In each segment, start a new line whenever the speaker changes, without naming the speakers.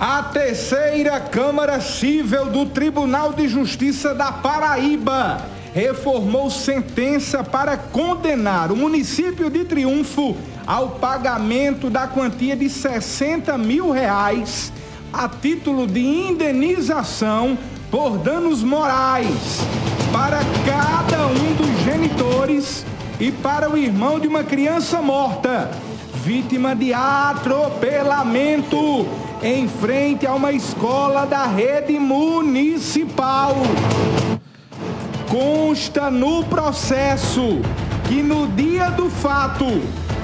A terceira Câmara Cível do Tribunal de Justiça da Paraíba reformou sentença para condenar o município de Triunfo ao pagamento da quantia de 60 mil reais a título de indenização por danos morais para cada um dos genitores e para o irmão de uma criança morta, vítima de atropelamento em frente a uma escola da rede municipal. Consta no processo que no dia do fato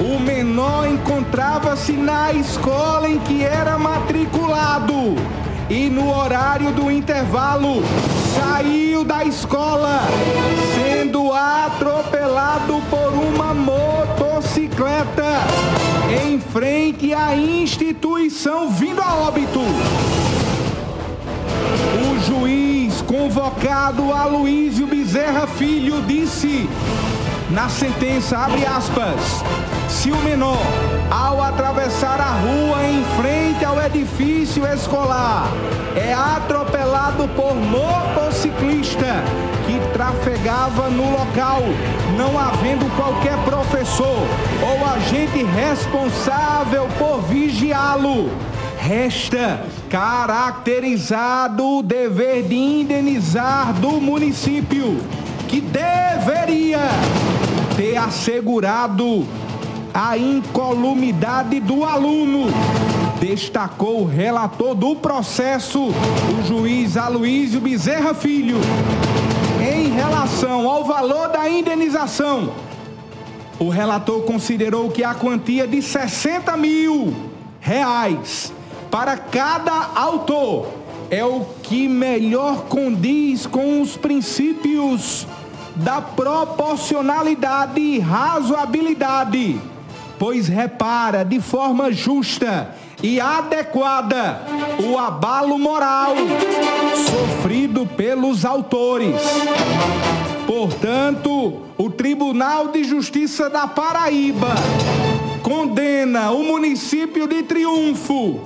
o menor encontrava-se na escola em que era matriculado e no horário do intervalo saiu da escola motocicleta em frente à instituição vindo a óbito. O juiz convocado Aloísio Bezerra Filho disse na sentença, abre aspas, se o menor, ao atravessar a rua em frente ao edifício escolar, é atropelado por motociclista trafegava no local, não havendo qualquer professor ou agente responsável por vigiá-lo. Resta caracterizado o dever de indenizar do município, que deveria ter assegurado a incolumidade do aluno, destacou o relator do processo, o juiz Aloísio Bezerra Filho. Em relação ao valor da indenização, o relator considerou que a quantia de 60 mil reais para cada autor é o que melhor condiz com os princípios da proporcionalidade e razoabilidade, pois repara de forma justa e adequada o abalo moral sofrido pelos autores. Portanto, o Tribunal de Justiça da Paraíba condena o município de Triunfo